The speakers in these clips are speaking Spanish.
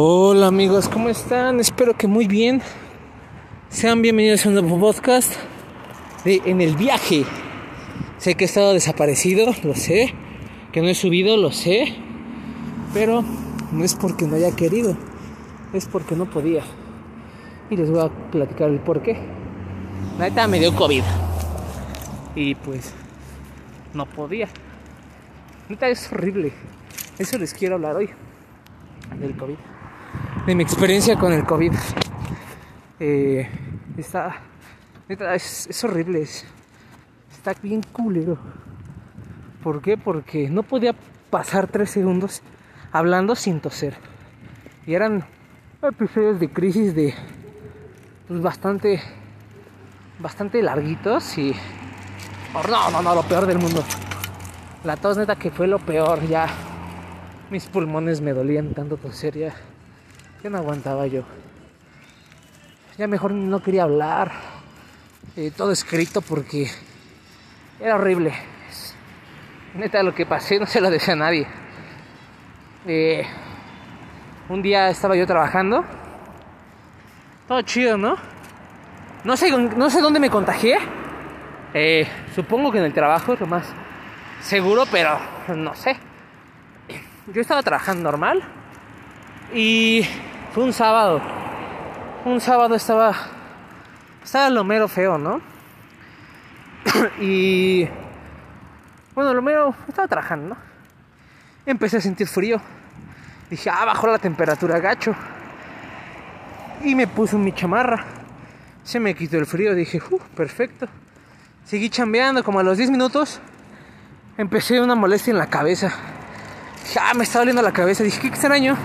Hola amigos, ¿cómo están? Espero que muy bien. Sean bienvenidos a un nuevo podcast de En el viaje. Sé que he estado desaparecido, lo sé. Que no he subido, lo sé. Pero no es porque no haya querido, es porque no podía. Y les voy a platicar el por qué. La neta me dio COVID. Y pues no podía. Neta es horrible. Eso les quiero hablar hoy. Del COVID. De mi experiencia con el COVID. Eh, está. Es, es horrible. Es, está bien culero. ¿Por qué? Porque no podía pasar tres segundos hablando sin toser. Y eran episodios de crisis de. Pues bastante. Bastante larguitos y. Oh, no, no, no, lo peor del mundo. La tos neta que fue lo peor, ya. Mis pulmones me dolían tanto toser, ya. Ya no aguantaba yo. Ya mejor no quería hablar. Todo escrito porque era horrible. Neta lo que pasé no se lo decía a nadie. Un día estaba yo trabajando. Todo chido, ¿no? No sé, no sé dónde me contagié. Eh, supongo que en el trabajo es lo más seguro, pero no sé. Yo estaba trabajando normal y fue un sábado. Un sábado estaba estaba lo mero feo, ¿no? y bueno, lo mero estaba trabajando, ¿no? Empecé a sentir frío. Dije, ah, bajó la temperatura, gacho. Y me puse mi chamarra. Se me quitó el frío. Dije, uh, perfecto. Seguí chambeando como a los 10 minutos empecé una molestia en la cabeza. Dije, ah, me está doliendo la cabeza. Dije, qué extraño.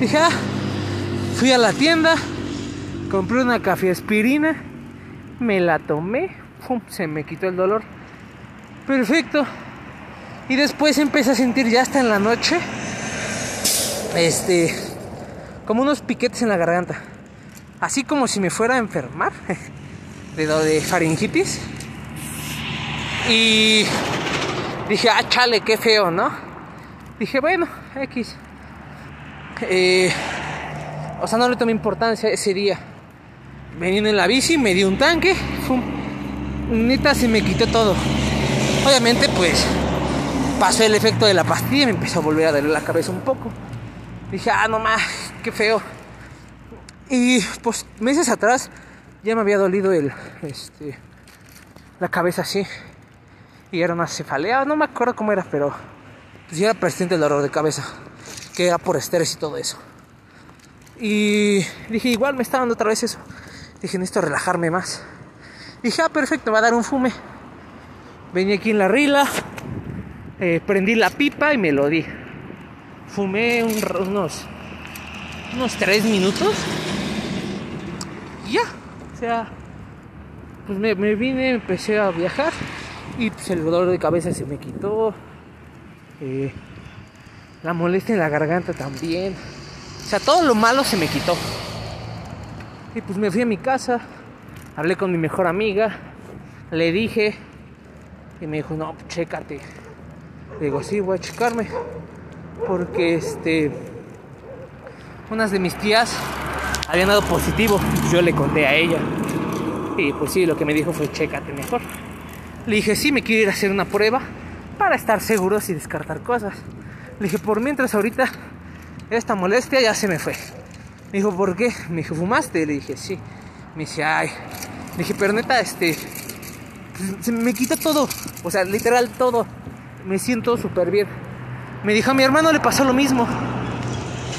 Dije, ah, fui a la tienda, compré una café aspirina, me la tomé, pum, se me quitó el dolor. Perfecto. Y después empecé a sentir ya hasta en la noche, este, como unos piquetes en la garganta. Así como si me fuera a enfermar de, de faringitis. Y dije, ah, chale, qué feo, ¿no? Dije, bueno, X. Eh, o sea, no le tomé importancia ese día. Veniendo en la bici, me di un tanque, ¡fum! neta se me quitó todo. Obviamente, pues pasó el efecto de la pastilla y me empezó a volver a darle la cabeza un poco. Dije, ah, no más, qué feo. Y pues meses atrás ya me había dolido el, este, la cabeza así y era una cefalea, no me acuerdo cómo era, pero pues ya era presente el dolor de cabeza, que era por estrés y todo eso. Y dije, igual me está dando otra vez eso. Dije, necesito relajarme más. Dije, ah, perfecto, va a dar un fume. Venía aquí en la rila, eh, prendí la pipa y me lo di. Fumé unos, unos tres minutos. Y ya, o sea, pues me, me vine, empecé a viajar y pues el dolor de cabeza se me quitó. Eh, la molestia en la garganta también. O sea, todo lo malo se me quitó. Y pues me fui a mi casa. Hablé con mi mejor amiga. Le dije. Y me dijo, no, chécate. Le digo, sí, voy a checarme. Porque este. Unas de mis tías habían dado positivo. Yo le conté a ella. Y pues sí, lo que me dijo fue, chécate mejor. Le dije, sí, me quiero ir a hacer una prueba para estar seguros y descartar cosas. Le dije, por mientras ahorita esta molestia ya se me fue. Me dijo, ¿por qué? Me dijo, ¿fumaste? Le dije, sí. Me dice, ay. Le dije, pero neta, este. Se me quita todo. O sea, literal todo. Me siento súper bien. Me dijo, a mi hermano le pasó lo mismo.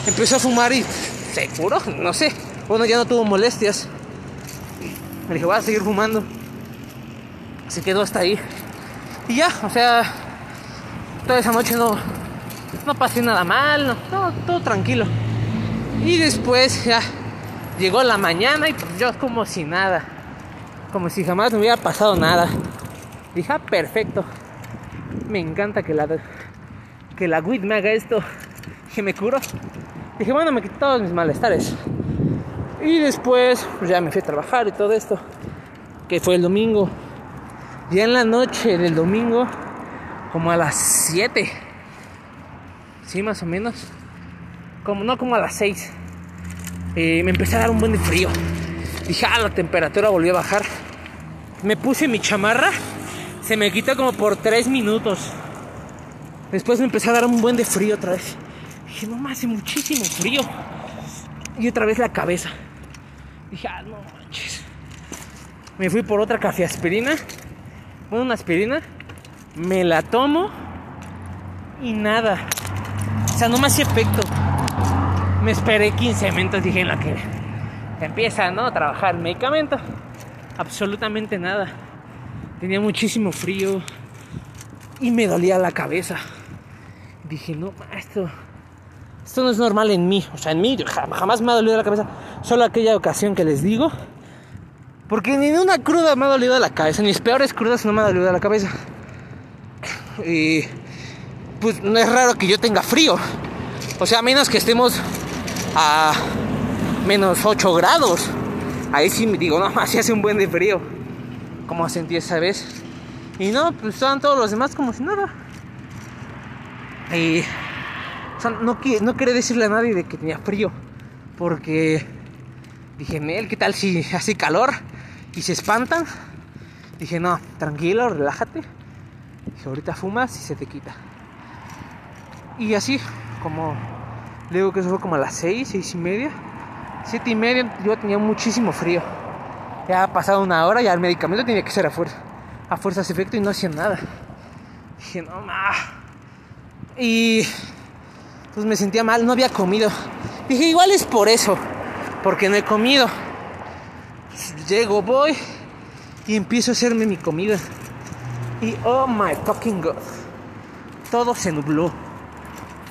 Empezó a fumar y. ¿Seguro? No sé. Bueno, ya no tuvo molestias. Me dije, voy a seguir fumando se quedó hasta ahí. Y ya, o sea, toda esa noche no, no pasé nada mal, todo, tranquilo. Y después ya llegó la mañana y pues yo como si nada, como si jamás me hubiera pasado nada. Dije, ah, perfecto. Me encanta que la, que la WIT me haga esto, que me curo. Dije, bueno, me quité todos mis malestares. Y después, pues ya me fui a trabajar y todo esto, que fue el domingo. Ya en la noche del domingo, como a las 7, sí, más o menos, como no como a las 6, eh, me empecé a dar un buen de frío. Dije, ah, la temperatura volvió a bajar. Me puse mi chamarra, se me quitó como por 3 minutos. Después me empecé a dar un buen de frío otra vez. Dije, no hace muchísimo frío. Y otra vez la cabeza. Dije, ah, no manches. Me fui por otra café aspirina. Bueno, una aspirina. Me la tomo. Y nada. O sea, no me hace efecto. Me esperé 15 minutos. Dije, en la que empieza, ¿no? A trabajar el medicamento. Absolutamente nada. Tenía muchísimo frío. Y me dolía la cabeza. Dije, no, esto, esto no es normal en mí. O sea, en mí jamás me ha dolido la cabeza. Solo aquella ocasión que les digo. Porque ni una cruda me ha dolido la cabeza. Ni mis peores crudas no me ha dolido la cabeza. Y pues no es raro que yo tenga frío. O sea, a menos que estemos a menos 8 grados. Ahí sí me digo, no, así hace un buen de frío. Como sentí esa vez. Y no, pues estaban todos los demás como si nada. Y no, no quería decirle a nadie de que tenía frío. Porque dije, Mel, ¿qué tal si hace calor? Y se espantan. Dije, no, tranquilo, relájate. Dije, ahorita fumas y se te quita. Y así, como le digo que eso fue como a las seis, seis y media. Siete y media yo tenía muchísimo frío. Ya ha pasado una hora, ya el medicamento tenía que ser a fuerza. A fuerzas efecto y no hacía nada. Dije, no, ma. Y pues me sentía mal, no había comido. Dije, igual es por eso, porque no he comido. Llego, voy y empiezo a hacerme mi comida. Y oh my fucking god, todo se nubló.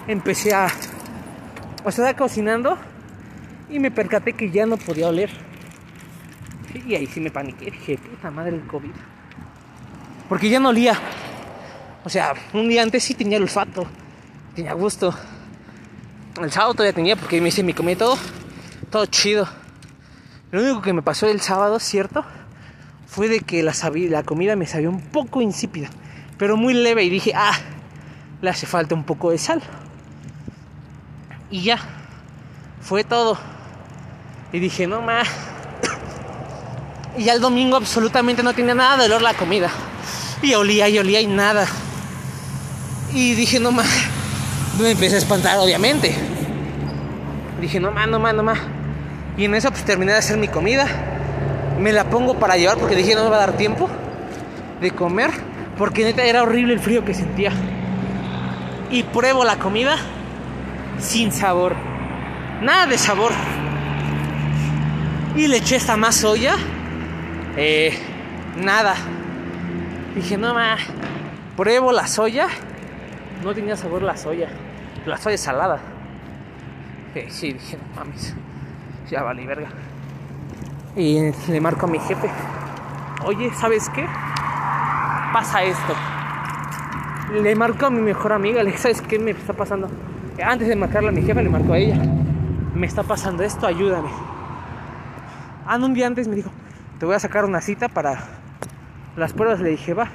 Empecé a. O sea, cocinando y me percaté que ya no podía oler. Y ahí sí me paniqué. Dije, puta madre el COVID. Porque ya no olía. O sea, un día antes sí tenía el olfato, tenía gusto. El sábado todavía tenía porque me hice mi comida todo, todo chido. Lo único que me pasó el sábado, cierto, fue de que la, la comida me sabía un poco insípida, pero muy leve y dije, ah, le hace falta un poco de sal. Y ya, fue todo. Y dije, no más. Y ya el domingo absolutamente no tenía nada de olor la comida. Y olía y olía y nada. Y dije, no más. Me empecé a espantar, obviamente. Dije, no más, no más, no más. Y en eso pues terminé de hacer mi comida. Me la pongo para llevar porque dije, no me va a dar tiempo de comer. Porque neta era horrible el frío que sentía. Y pruebo la comida sin sabor. Nada de sabor. Y le eché esta más soya. Eh, nada. Dije, no más. Pruebo la soya no tenía sabor la soya. La soya salada. Eh, sí, dije, no mames. Ya vale, verga. Y le marco a mi jefe. Oye, ¿sabes qué? Pasa esto. Le marco a mi mejor amiga. Le dije, ¿sabes qué me está pasando? Antes de marcarle a mi jefe, le marco a ella. Me está pasando esto, ayúdame. Ah, un día antes me dijo, te voy a sacar una cita para las pruebas. Le dije, va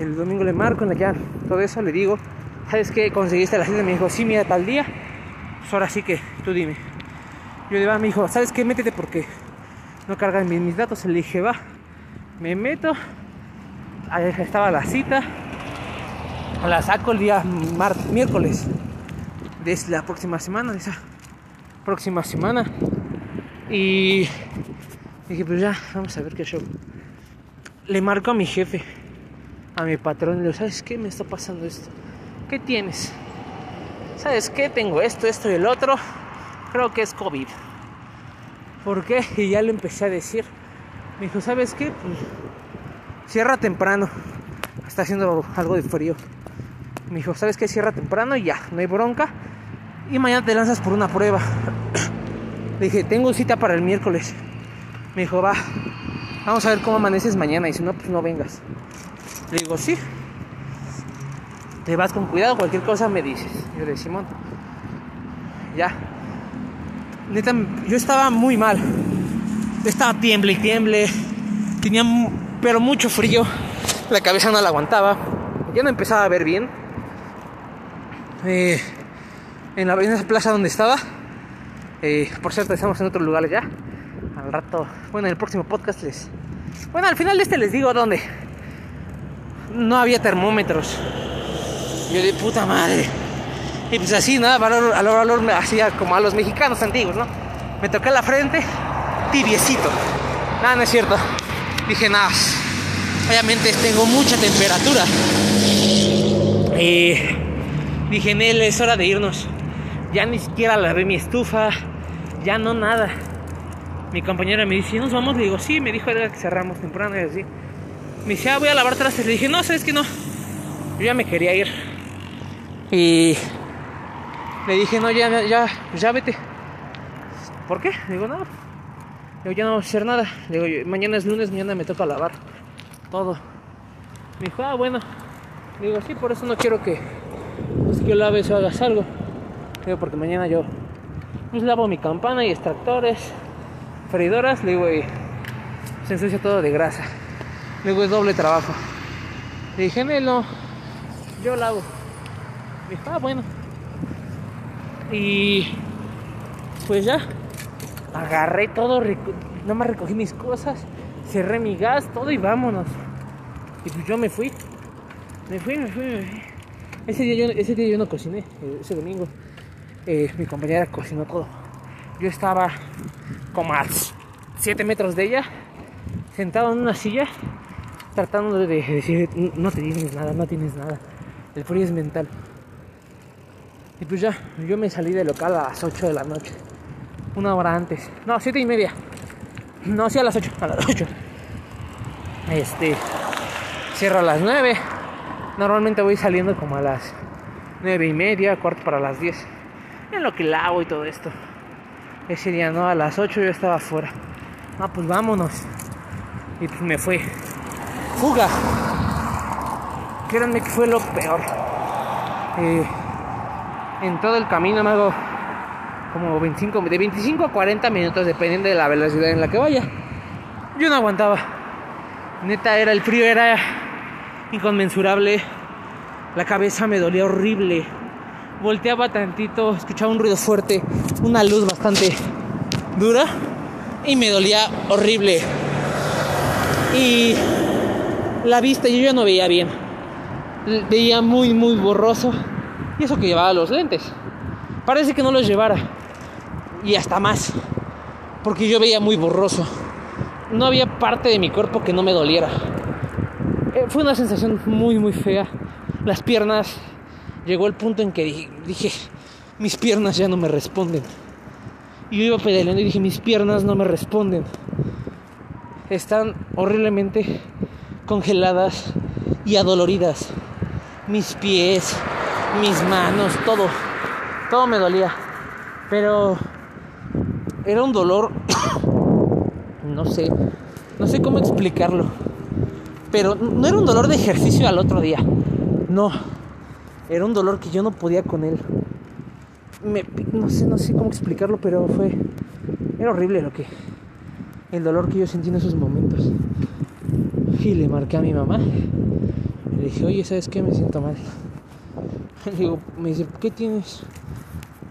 el domingo le marco en la ya todo eso, le digo, ¿sabes qué? Conseguiste la cita, me dijo, sí, mira, tal día, pues ahora sí que tú dime. Yo le va, me dijo, ¿sabes qué? Métete porque no cargan mis, mis datos. Le dije, va, me meto, ahí estaba la cita, la saco el día miércoles de la próxima semana, de esa próxima semana. Y dije, pues ya, vamos a ver qué show. Le marco a mi jefe a mi patrón y le digo, ¿sabes qué? Me está pasando esto. ¿Qué tienes? ¿Sabes qué? Tengo esto, esto y el otro. Creo que es COVID. ¿Por qué? Y ya le empecé a decir. Me dijo, ¿sabes qué? Pues, cierra temprano. Está haciendo algo de frío. Me dijo, ¿sabes qué? Cierra temprano y ya, no hay bronca. Y mañana te lanzas por una prueba. Le dije, tengo cita para el miércoles. Me dijo, va, vamos a ver cómo amaneces mañana. Y si no, pues no vengas. Le digo, sí. Te vas con cuidado, cualquier cosa me dices. Yo le digo, Simón. Ya. Neta, yo estaba muy mal. Estaba tiemble y tiemble. Tenía, pero mucho frío. La cabeza no la aguantaba. Ya no empezaba a ver bien. Eh, en, la, en esa plaza donde estaba. Eh, por cierto, estamos en otro lugar ya. Al rato, bueno, en el próximo podcast les. Bueno, al final de este les digo dónde. No había termómetros. Yo de puta madre. Y pues así, nada, valor, valor, valor me hacía como a los mexicanos antiguos, ¿no? Me toqué la frente, tibiecito. Nada, no es cierto. Dije, nada, obviamente tengo mucha temperatura. Y dije, él es hora de irnos. Ya ni siquiera lavé mi estufa, ya no nada. Mi compañera me dice, ¿nos vamos? Le digo, sí, me dijo que cerramos temprano y así. Me dice, ah, voy a lavar trastes. Le dije, no, sabes que no. Yo ya me quería ir. Y le dije, no, ya, ya, ya vete. ¿Por qué? Le digo, no. Le digo, ya no voy a hacer nada. Le digo, mañana es lunes, mañana me toca lavar todo. Me dijo, ah, bueno. Le digo, sí, por eso no quiero que, pues, que laves o hagas algo. Le digo, porque mañana yo pues lavo mi campana y extractores, freidoras, le digo, se ensucia todo de grasa. Le digo, es doble trabajo. Le dije, no, yo lavo. Dijo, ah, bueno. Y pues ya, agarré todo, no me recogí mis cosas, cerré mi gas, todo y vámonos. Y pues yo me fui. Me fui, me fui, me fui. Ese día yo, ese día yo no cociné, ese domingo. Eh, mi compañera cocinó todo. Yo estaba como a 7 metros de ella, sentado en una silla, tratando de decir, no te tienes nada, no tienes nada. El frío es mental. Y pues ya, yo me salí del local a las 8 de la noche. Una hora antes. No, 7 y media. No, sí a las 8. A las 8. Este. Cierro a las 9. Normalmente voy saliendo como a las 9 y media, cuarto para las 10 en lo que lavo y todo esto. Ese día no, a las 8 yo estaba afuera. Ah, pues vámonos. Y pues me fue. Fuga. Créanme que fue lo peor. Eh, en todo el camino me hago como 25, de 25 a 40 minutos, dependiendo de la velocidad en la que vaya. Yo no aguantaba. Neta, era el frío, era inconmensurable. La cabeza me dolía horrible volteaba tantito, escuchaba un ruido fuerte, una luz bastante dura y me dolía horrible. Y la vista yo ya no veía bien. Veía muy, muy borroso. Y eso que llevaba los lentes. Parece que no los llevara. Y hasta más. Porque yo veía muy borroso. No había parte de mi cuerpo que no me doliera. Fue una sensación muy, muy fea. Las piernas llegó el punto en que dije, mis piernas ya no me responden. Y yo iba pedaleando y dije, mis piernas no me responden. Están horriblemente congeladas y adoloridas. Mis pies, mis manos, todo. Todo me dolía. Pero era un dolor, no sé, no sé cómo explicarlo. Pero no era un dolor de ejercicio al otro día. No era un dolor que yo no podía con él. no sé, no sé cómo explicarlo, pero fue. Era horrible lo que. El dolor que yo sentí en esos momentos. Y le marqué a mi mamá. Le dije, oye, ¿sabes qué? Me siento mal. Le digo, me dice, ¿qué tienes?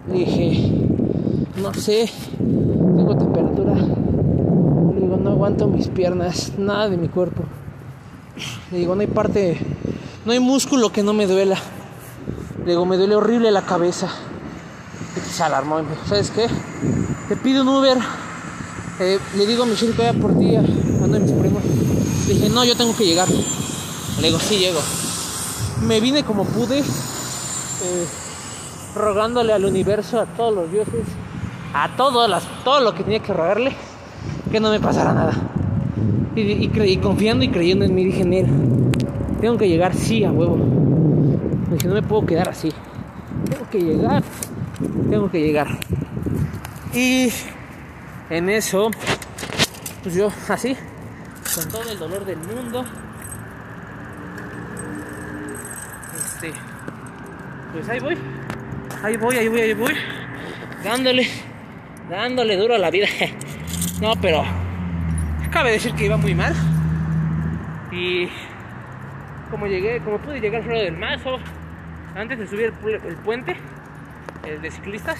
Le dije, no sé, tengo temperatura. Le digo, no aguanto mis piernas, nada de mi cuerpo. Le digo, no hay parte, no hay músculo que no me duela. Le digo, me duele horrible la cabeza. Y se alarmó y me dijo, ¿sabes qué? Te pido un Uber. Eh, le digo a Michelle que vaya por ti, ando mis primos. Le dije, no, yo tengo que llegar. Le digo, sí, llego. Me vine como pude, eh, rogándole al universo, a todos los dioses, a todos las, todo lo que tenía que rogarle, que no me pasara nada. Y, confiando y creyendo en mí, dije, tengo que llegar, sí, a huevo. Dije, no me puedo quedar así. Tengo que llegar. Tengo que llegar. Y en eso, pues yo así, con todo el dolor del mundo, este, pues ahí voy. Ahí voy, ahí voy, ahí voy. Dándole, dándole duro a la vida. No, pero cabe decir que iba muy mal. Y como llegué, como pude llegar fuera del mazo, antes de subir el, puente, el de ciclistas,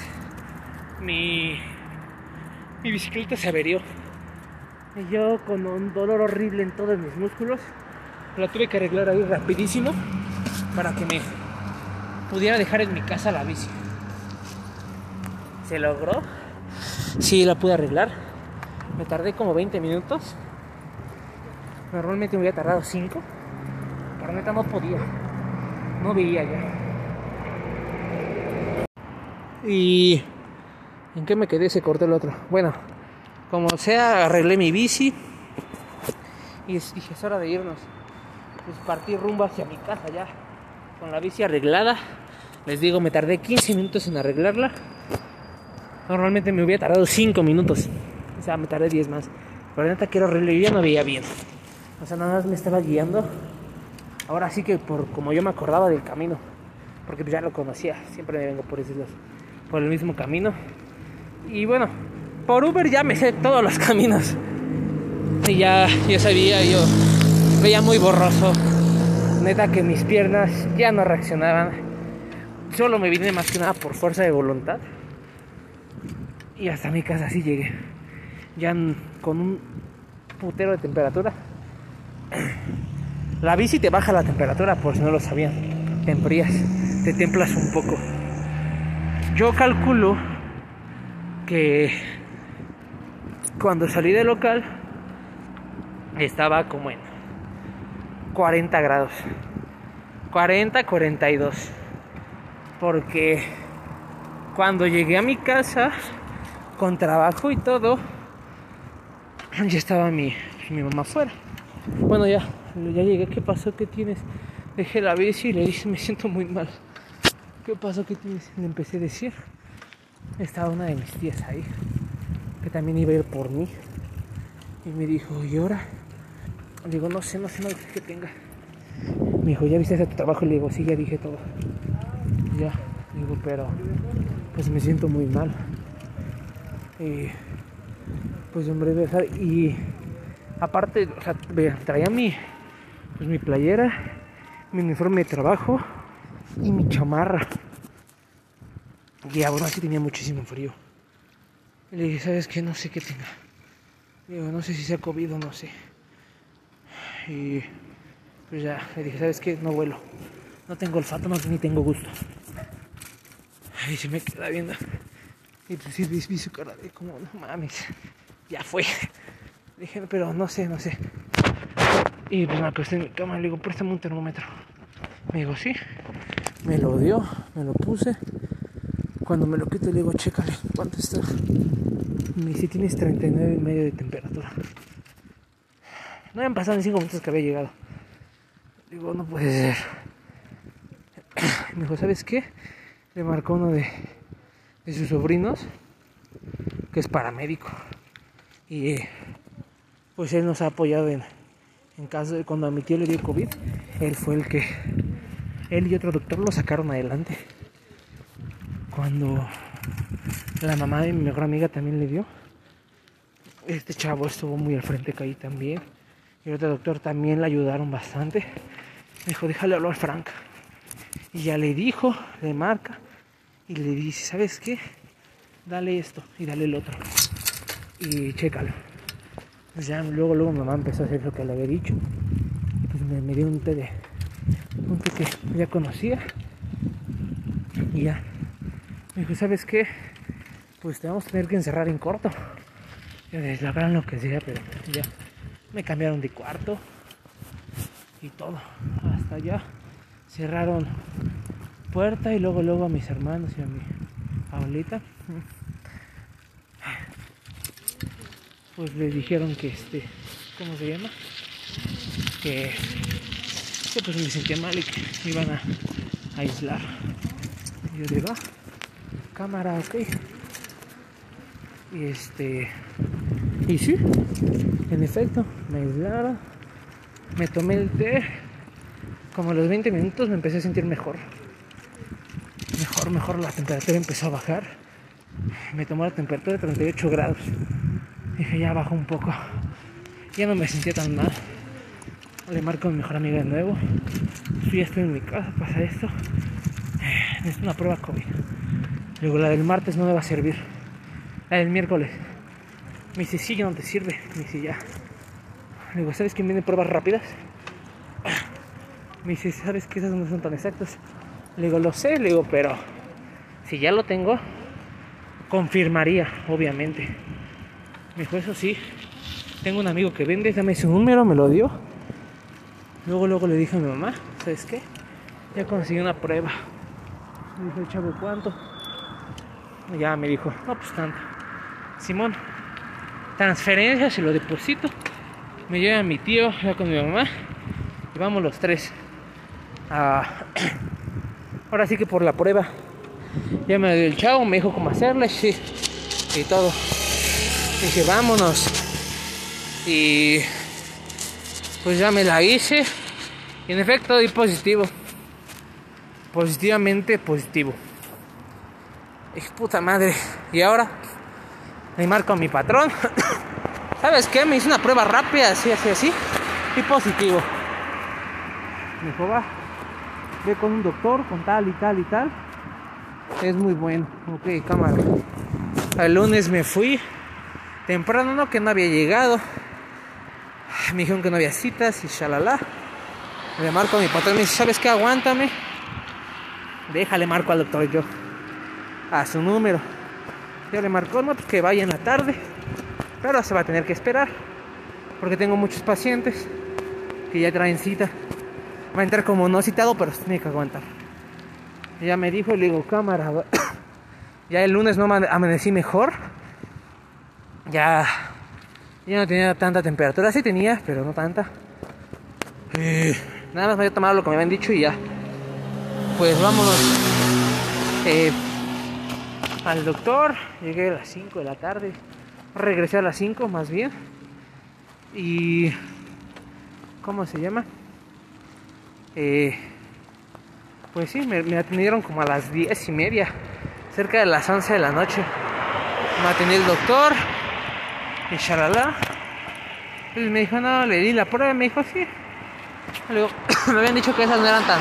mi, mi bicicleta se averió. Y yo con un dolor horrible en todos mis músculos, la tuve que arreglar ahí rapidísimo para que me pudiera dejar en mi casa la bici. ¿Se logró? Sí, la pude arreglar. Me tardé como 20 minutos. Normalmente me hubiera tardado 5. Pero neta no podía. No veía ya. Y... ¿En qué me quedé? Se cortó el otro. Bueno, como sea, arreglé mi bici. Y dije, es hora de irnos. Pues partí rumbo hacia mi casa ya. Con la bici arreglada. Les digo, me tardé 15 minutos en arreglarla. Normalmente me hubiera tardado 5 minutos. O sea, me tardé 10 más. Pero neta quiero arreglar, ya no veía bien. O sea, nada más me estaba guiando. Ahora sí que por como yo me acordaba del camino. Porque ya lo conocía. Siempre me vengo por ese por el mismo camino. Y bueno, por Uber ya me sé todos los caminos. Y ya yo sabía, yo veía muy borroso. Neta que mis piernas ya no reaccionaban. Solo me vine más que nada por fuerza de voluntad. Y hasta mi casa así llegué. Ya con un putero de temperatura. La bici te baja la temperatura, por si no lo sabían. Te enfrías, te templas un poco. Yo calculo que cuando salí del local estaba como en 40 grados. 40, 42. Porque cuando llegué a mi casa con trabajo y todo, ya estaba mi, mi mamá afuera. Bueno, ya, ya llegué. ¿Qué pasó? ¿Qué tienes? Dejé la bici y le dije, me siento muy mal. ¿Qué pasó? ¿Qué tienes? Le empecé a decir. Estaba una de mis tías ahí, que también iba a ir por mí. Y me dijo, ¿y ahora? Digo, no sé, no sé, no sé qué tenga. Me dijo, ¿ya viste ese tu trabajo? Le digo, sí, ya dije todo. Ya, digo, pero pues me siento muy mal. Y pues hombre, y aparte, o traía mi, pues mi playera, mi uniforme de trabajo y mi chamarra. Y aún así tenía muchísimo frío. Le dije, ¿sabes qué? No sé qué tenga. Digo, no sé si sea COVID o no sé. Y pues ya, le dije, ¿sabes qué? No vuelo. No tengo olfato, no, ni tengo gusto. Y se me queda viendo. Y pues sí, vi, su cara de como, no mames, ya fue. Dije, pero no sé, no sé. Y pues me acosté en mi cama y le digo, préstame un termómetro. Me dijo, sí. Me lo dio, me lo puse. Cuando me lo quito le digo, chécale, ¿cuánto está? Me dice, tienes 39 y medio de temperatura. No habían pasado ni 5 minutos que había llegado. Digo, no puede ser. Me dijo, ¿sabes qué? Le marcó uno de, de sus sobrinos, que es paramédico. Y pues él nos ha apoyado en, en caso de cuando a mi tío le dio COVID. Él fue el que, él y otro doctor lo sacaron adelante. Cuando la mamá de mi mejor amiga también le dio. Este chavo estuvo muy al frente que ahí también. Y otro doctor también le ayudaron bastante. Dijo, déjale hablar Frank. Y ya le dijo, le marca y le dice, ¿sabes qué? Dale esto y dale el otro. Y chécalo. Ya luego, luego mamá empezó a hacer lo que le había dicho. Pues me, dio un té de. un té que ya conocía. Y ya. Me dijo, ¿sabes qué? Pues te vamos tener que encerrar en corto. Yo la lo que sea, pero ya. Me cambiaron de cuarto. Y todo. Hasta allá. Cerraron puerta y luego luego a mis hermanos y a mi abuelita pues le dijeron que este ¿cómo se llama? que, que pues me sentía mal y que me iban a, aislar yo digo ah, cámara ok y este y sí en efecto me aislaron me tomé el té como a los 20 minutos me empecé a sentir mejor mejor, mejor la temperatura empezó a bajar. Me tomó la temperatura de 38 grados. Dije, ya bajó un poco. Ya no me sentía tan mal. Le marco a mi mejor amiga de nuevo. Yo ya estoy en mi casa, pasa esto. Es una prueba COVID. Luego la del martes no me va a servir. La del miércoles. Me dice, sí, ya no te sirve. Me dice, ya. Le ¿sabes quién viene pruebas rápidas? Me dice, ¿sabes que esas no son tan exactas? Le digo, lo sé, le digo, pero si ya lo tengo, confirmaría, obviamente. Me dijo, eso sí, tengo un amigo que vende, dame su número, me lo dio. Luego, luego le dije a mi mamá, ¿sabes qué? Ya conseguí una prueba. Me dijo chavo, ¿cuánto? ya me dijo, no, pues tanto. Simón, transferencia, se lo deposito. Me lleva mi tío, ya con mi mamá. Y vamos los tres. ahora sí que por la prueba. Ya me dio el chavo, me dijo cómo hacerla sí, y todo. Dije, vámonos. Y pues ya me la hice. Y en efecto, di positivo. Positivamente positivo. Y puta madre. Y ahora le marco a mi patrón. ¿Sabes qué? Me hice una prueba rápida, así, así, así. Y positivo. Me dijo, va, ve con un doctor, con tal y tal y tal. Es muy bueno. Ok, cámara. El lunes me fui. Temprano, no, que no había llegado. Me dijeron que no había citas y shalala. Le marco a mi patrón, me dice, ¿sabes qué? Aguántame. Déjale marco al doctor yo. A su número. Ya le marcó, no, pues que vaya en la tarde. Pero se va a tener que esperar. Porque tengo muchos pacientes que ya traen cita. Va a entrar como no citado, pero tiene que aguantar. ya me dijo, le digo, cámara. ya el lunes no amanecí mejor. Ya, ya no tenía tanta temperatura. Sí tenía, pero no tanta. Eh, nada más me había tomado lo que me habían dicho y ya. Pues vámonos. Eh, al doctor. Llegué a las 5 de la tarde. Regresé a las 5 más bien. Y... ¿Cómo se llama? Eh, pues sí, me, atendieron como a las 10 y media, cerca de las 11 de la noche. Me atendió el doctor y shalala. Y me dijo, no, le di la prueba me dijo, sí. me habían dicho que esas no eran tan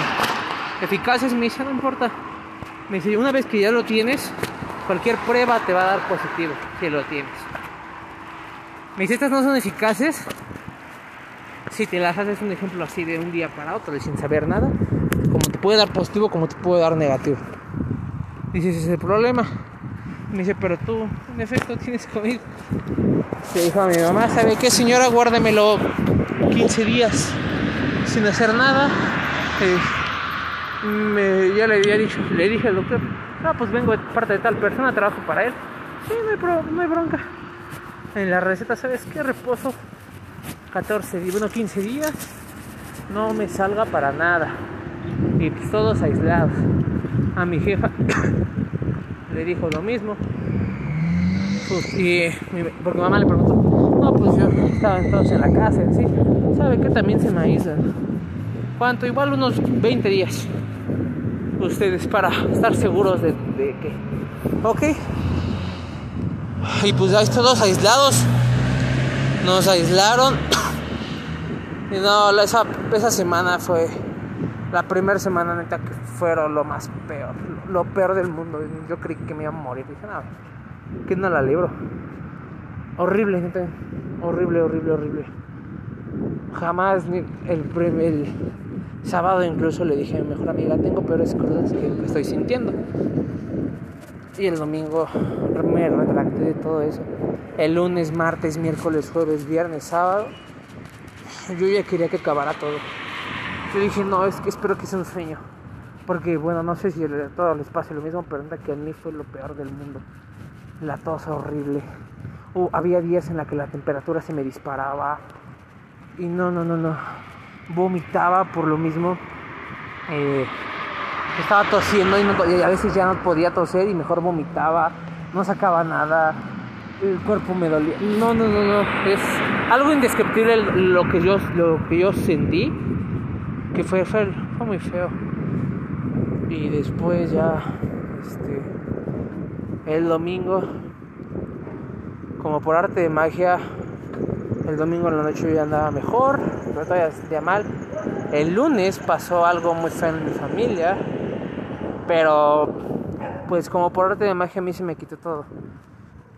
eficaces. Me dice, no importa. Me dice, una vez que ya lo tienes, cualquier prueba te va a dar positivo si lo tienes. Me dice, estas no son eficaces si te las haces un ejemplo así de un día para otro y sin saber nada, como te puede dar positivo, como te puede dar negativo. Dices, ese es el problema. Me dice, pero tú, en efecto, tienes COVID. Le dijo a mi mamá, ¿sabe qué, señora? Guárdemelo 15 días sin hacer nada. me, ya le había dicho, le dije al doctor, no, pues vengo de parte de tal persona, trabajo para él. Sí, no hay, no hay bronca. En la receta, ¿sabes qué? Reposo 14 días, bueno 15 días no me salga para nada. Y pues todos aislados. A mi jefa le dijo lo mismo. Pues, y porque mamá le preguntó, no, pues yo estaba entonces en la casa, ¿sí? ¿Sabe que también se me aísla? ¿Cuánto? Igual unos 20 días. Ustedes para estar seguros de, que. Ok. Y pues ahí todos aislados. Nos aislaron no, esa, esa semana fue la primera semana neta que fueron lo más peor, lo peor del mundo. Yo creí que me iba a morir. Dije, no, que no la libro. Horrible, neta. Horrible, horrible, horrible. Jamás el, el sábado incluso le dije a mi mejor amiga, tengo peores cosas que, estoy sintiendo. Y el domingo me retracté de todo eso. El lunes, martes, miércoles, jueves, viernes, sábado yo ya quería que acabara todo. Yo dije, no, es que espero que sea un sueño. Porque, bueno, no sé si a todos les pase lo mismo, pero que a mí fue lo peor del mundo. La tos horrible. Uh, había días en la que la temperatura se me disparaba. Y no, no, no, no. Vomitaba por lo mismo. Eh, estaba tosiendo y, y a veces ya no podía toser y mejor vomitaba. No sacaba nada el cuerpo me dolía. No, no, no, no. Es algo indescriptible lo que yo, lo que yo sentí. Que fue, fue, muy feo. Y después ya, este, el domingo, como por arte de magia, el domingo en la noche yo ya andaba mejor, pero todavía sentía mal. El lunes pasó algo muy feo en mi familia, pero pues como por arte de magia a mí se me quitó todo.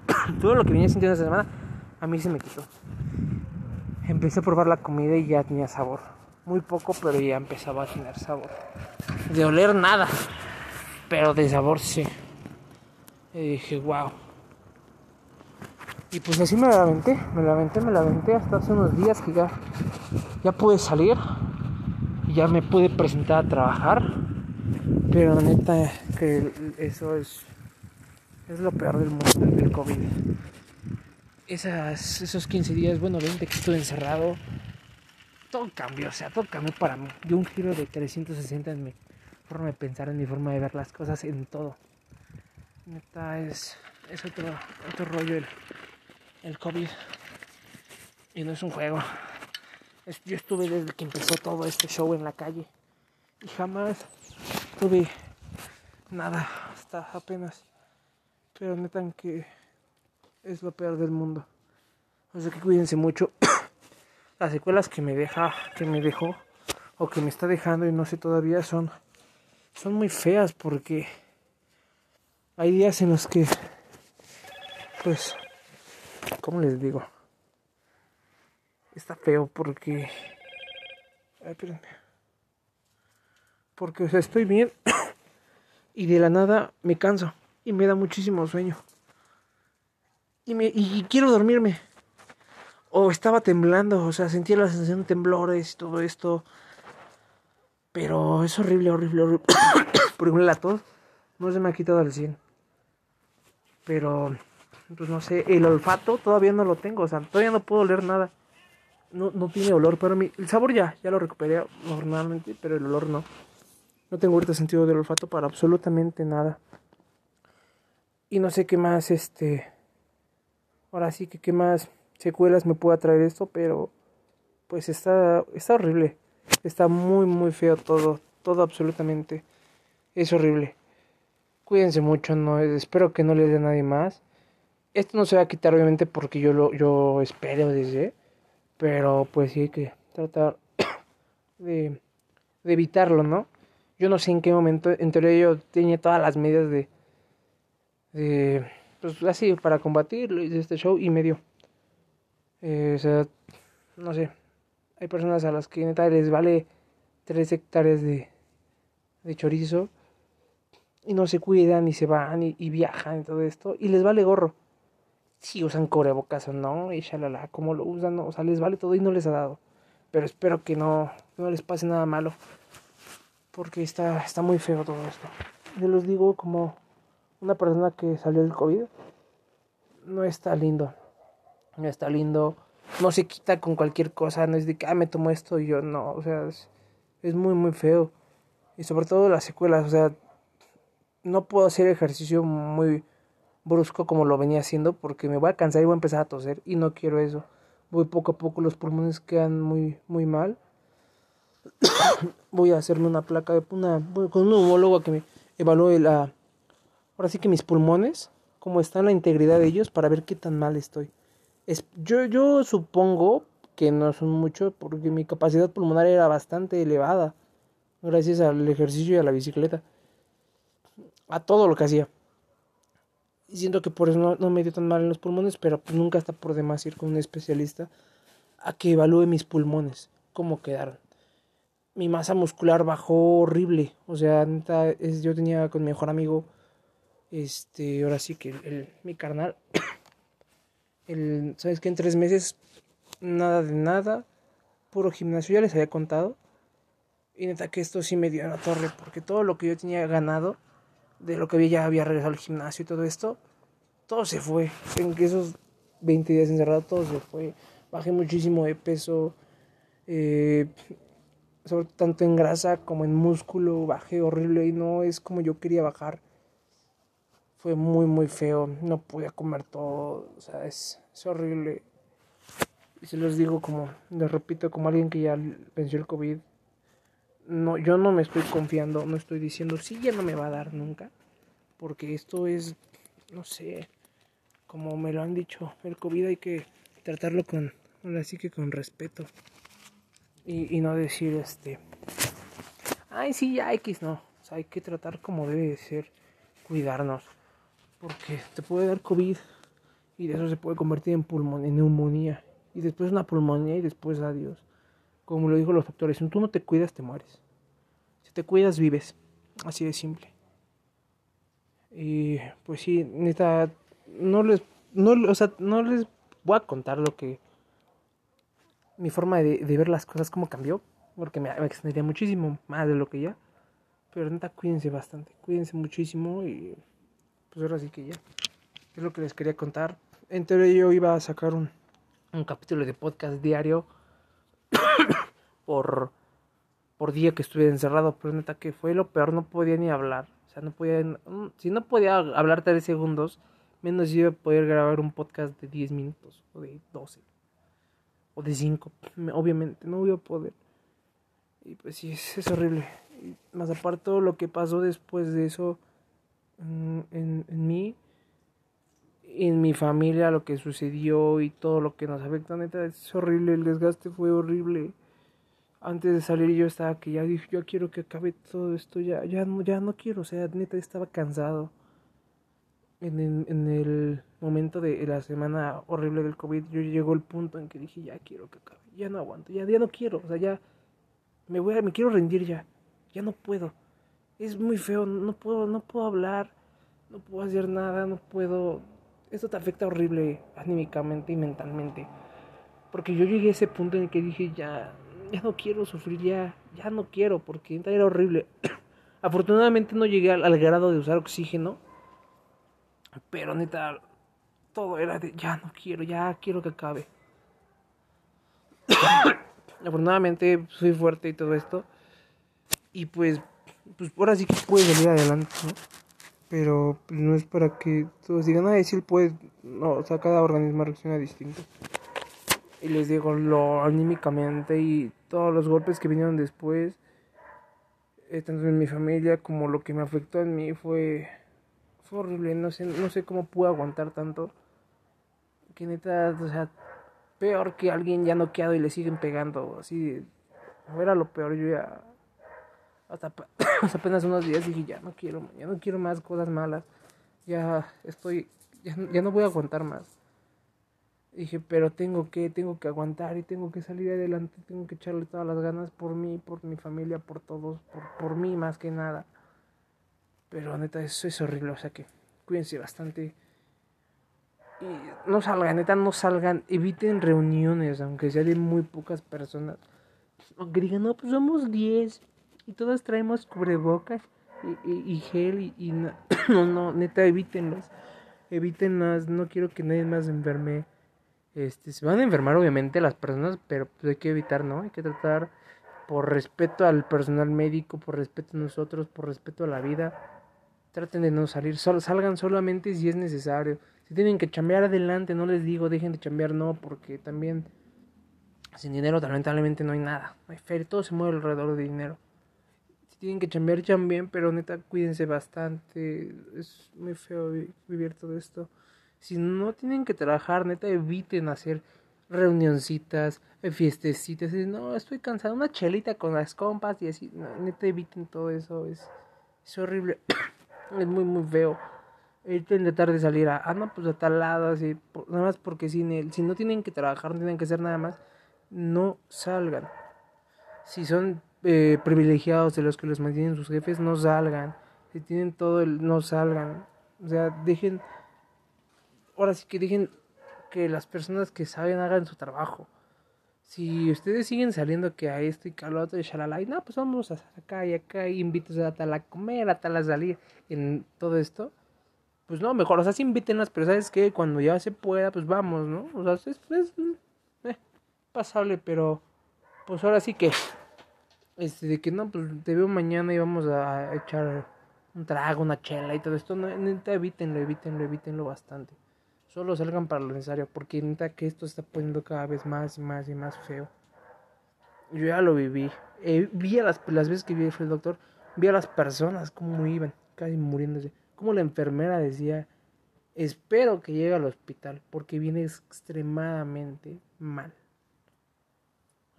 todo lo que venía sintiendo esa semana, a mí se me quitó. Empecé a probar la comida y ya tenía sabor. Muy poco, pero ya empezaba a tener sabor. De oler nada, pero de sabor sí. Y dije, wow. Y pues así me la me la me la hasta hace unos días que ya, ya pude salir y ya me pude presentar a trabajar. Pero neta que eso es, es lo peor del mundo del COVID. Esas, esos 15 días, bueno, 20 que estuve encerrado, todo cambió, o sea, todo cambió para mí. Dio un giro de 360 en mi forma de pensar, en mi forma de ver las cosas, en todo. Neta es, es otro, otro rollo el, el COVID. Y no es un juego. yo estuve desde que empezó todo este show en la calle. Y jamás tuve nada. Hasta apenas. Pero neta que es lo peor del mundo. Sea que cuídense mucho. Las secuelas que me deja, que me dejó, o que me está dejando y no sé todavía son, son muy feas porque hay días en los que, pues, ¿cómo les digo? Está feo porque... Ay, espérenme. Porque, o sea, estoy bien y de la nada me canso y me da muchísimo sueño. Y, me, y quiero dormirme. O estaba temblando, o sea, sentía la sensación de temblores y todo esto. Pero es horrible, horrible, horrible. Por ejemplo, la tos no se me ha quitado al 100. Pero, pues no sé, el olfato todavía no lo tengo, o sea, todavía no puedo oler nada. No, no tiene olor, pero mi, el sabor ya, ya lo recuperé normalmente, pero el olor no. No tengo ahorita sentido del olfato para absolutamente nada. Y no sé qué más, este... Ahora sí que qué más secuelas me pueda traer esto, pero pues está, está horrible. Está muy, muy feo todo, todo absolutamente. Es horrible. Cuídense mucho, no espero que no les dé a nadie más. Esto no se va a quitar obviamente porque yo lo yo espero desde, pero pues sí hay que tratar de, de evitarlo, ¿no? Yo no sé en qué momento, en teoría yo tenía todas las medidas de, de pues así para combatir este show y medio. Eh, o sea, no sé, hay personas a las que neta les vale tres hectáreas de, de chorizo y no se cuidan y se van y, viajan y todo esto y les vale gorro. Si usan cubrebocas o no, y shalala, como lo usan, o sea, les vale todo y no les ha dado. Pero espero que no, no les pase nada malo. Porque está, está muy feo todo esto. Yo les digo como una persona que salió del COVID. No está lindo. No está lindo. No se quita con cualquier cosa. No es de que, ah, me tomo esto y yo no. O sea, es, es muy, muy feo. Y sobre todo las secuelas. O sea, no puedo hacer ejercicio muy brusco como lo venía haciendo porque me voy a cansar y voy a empezar a toser y no quiero eso. Voy poco a poco, los pulmones quedan muy, muy mal. voy a hacerme una placa de una, con un homólogo que me evalúe la, ahora sí que mis pulmones, cómo está la integridad de ellos para ver qué tan mal estoy. Es, yo, yo supongo que no son mucho porque mi capacidad pulmonar era bastante elevada gracias al ejercicio y a la bicicleta a todo lo que hacía. Y siento que por eso no, me dio tan mal en los pulmones, pero pues nunca está por demás ir con un especialista a que evalúe mis pulmones, cómo quedaron. Mi masa muscular bajó horrible, o sea, es, yo tenía con mi mejor amigo, este, ahora sí que el, mi carnal, el, ¿sabes que En tres meses, nada de nada, puro gimnasio, ya les había contado. Y neta que esto sí me dio en la torre, porque todo lo que yo tenía ganado de lo que había, ya había regresado al gimnasio y todo esto, todo se fue. En esos 20 días encerrado, todo se fue. Bajé muchísimo de peso, eh, sobre tanto en grasa como en músculo, bajé horrible y no es como yo quería bajar. Fue muy, muy feo, no podía comer todo, o sea, es, es horrible. Y se los digo como, les repito, como alguien que ya venció el COVID, no, yo no me estoy confiando, no estoy diciendo, sí, ya no me va a dar nunca, porque esto es, no sé, como me lo han dicho, el COVID hay que tratarlo con, así que con respeto, y, y no decir, este, ay, sí, ya X, no, o sea, hay que tratar como debe de ser, cuidarnos. Porque te puede dar COVID y de eso se puede convertir en, pulmón, en neumonía. Y después una pulmonía y después adiós. Como lo dijo los doctores, si tú no te cuidas, te mueres. Si te cuidas, vives. Así de simple. Y pues sí, neta, no les, no, o sea, no les voy a contar lo que, mi forma de, de ver las cosas, cómo cambió, porque me, me muchísimo más de lo que ya. Pero neta, cuídense bastante, cuídense muchísimo y pues ahora sí que ya. Es lo que les quería contar. En teoría yo iba a sacar un, un capítulo de podcast diario por, por día que estuve encerrado, pero neta que fue lo peor, no podía ni hablar. O sea, no podía, si no podía hablar tres segundos, menos iba a poder grabar un podcast de 10 minutos o de 12 o de 5. Obviamente, no voy a poder. Y pues sí, es, horrible. Y más aparte todo lo que pasó después de eso en, en, en mí, en mi familia, lo que sucedió y todo lo que nos afecta, neta, es horrible. El desgaste fue horrible. Antes de salir yo estaba que ya dije, yo quiero que acabe todo esto, ya, ya, no, ya no quiero, o sea, neta estaba cansado. En el, en el momento de la semana horrible del COVID, yo llegó el punto en que dije, ya quiero que acabe, ya no aguanto, ya, ya no quiero, o sea, ya me voy a, me quiero rendir ya, ya no puedo. Es muy feo, no puedo, no puedo hablar, no puedo hacer nada, no puedo. Esto te afecta horrible anímicamente y mentalmente. Porque yo llegué a ese punto en el que dije, ya, ya no quiero sufrir, ya, ya no quiero, porque era horrible. Afortunadamente no llegué al, grado de usar oxígeno, pero neta, todo era de, ya no quiero, ya quiero que acabe. Afortunadamente soy fuerte y todo esto. Y pues, pues ahora sí que puede salir adelante, ¿no? Pero no es para que todos digan, ah, si él puede. No, o sea, cada organismo reacciona distinto. Y les digo, lo anímicamente y todos los golpes que vinieron después, eh, tanto en mi familia como lo que me afectó en mí fue, fue horrible. No sé, no sé cómo pude aguantar tanto. Que neta, o sea, peor que alguien ya noqueado y le siguen pegando. Así, era lo peor. Yo ya, hasta, apenas unos días dije, ya no quiero, ya no quiero más cosas malas. Ya estoy, ya, ya no voy a aguantar más. Dije, pero tengo que, tengo que aguantar y tengo que salir adelante, tengo que echarle todas las ganas por mí, por mi familia, por todos, por, por mí más que nada. Pero neta, eso es horrible, o sea que cuídense bastante. Y no salgan, neta, no salgan, eviten reuniones, aunque sea de muy pocas personas. Aunque digan, no, pues somos 10 y todos traemos cubrebocas y, y, gel y, y no, no, no, neta, evítenlos. Evítenlas, no quiero que nadie más enferme. Este, se van a enfermar obviamente las personas, pero pues hay que evitar, ¿no? Hay que tratar por respeto al personal médico, por respeto a nosotros, por respeto a la vida. Traten de no salir, Sol, salgan solamente si es necesario. Si tienen que chambear adelante, no les digo dejen de chambear, no, porque también sin dinero lamentablemente no hay nada. No hay feria, todo se mueve alrededor de dinero. Tienen que chambear, chambien, pero neta cuídense bastante. Es muy feo vivir todo esto si no tienen que trabajar, neta, eviten hacer reunioncitas, fiestecitas. No, estoy cansado, una chelita con las compas y así. Neta, eviten todo eso. Es, horrible. es muy, muy feo. Eviten tratar de salir a, ah, no, pues a tal lado, así. Nada más porque si, si no tienen que trabajar, no tienen que hacer nada más, no salgan. Si son eh, privilegiados de los que los mantienen sus jefes, no salgan. Si tienen todo el, no salgan. O sea, dejen ahora sí que dejen que las personas que saben hagan su trabajo. Si ustedes siguen saliendo que a esto y que a lo otro y shalala, y no, pues vamos a acá y acá y invitas a tal a comer, a tal a salir en todo esto, pues no, mejor, o sea, sí invítenlas, pero sabes que cuando ya se pueda, pues vamos, ¿no? O sea, es, es eh, pasable, pero pues ahora sí que, este, de que no, pues te veo mañana y vamos a echar un trago, una chela y todo esto, no, neta, evítenlo, evítenlo, evítenlo bastante. Solo salgan para lo necesario, porque neta que esto está poniendo cada vez más y más y más feo. Yo ya lo viví. Eh, vi a las, las veces que vi el doctor, vi a las personas cómo iban, casi muriéndose. Como la enfermera decía, espero que llegue al hospital, porque viene extremadamente mal.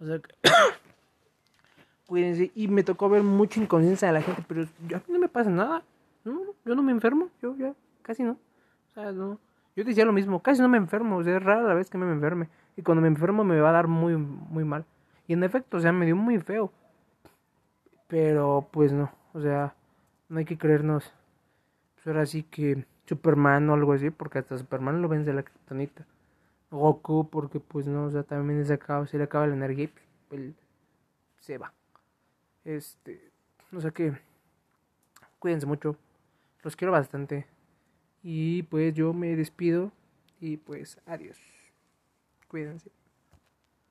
O sea, cuídense. Y me tocó ver mucha inconsciencia de la gente, pero a mí no me pasa nada. no, yo no me enfermo, yo ya casi no. O sea, no. Yo decía lo mismo, casi no me enfermo, o sea, es rara la vez que me enferme. Y cuando me enfermo me va a dar muy, muy mal. Y en efecto, o sea, me dio muy feo. Pero pues no, o sea, no hay que creernos. Pues ahora sí que Superman o algo así, porque hasta Superman lo vence la criptonita. Goku, porque pues no, o sea, también se acaba, se le acaba la energía y pues, él se va. Este, o sea que cuídense mucho, los quiero bastante. Y pues yo me despido y pues adiós. Cuídense.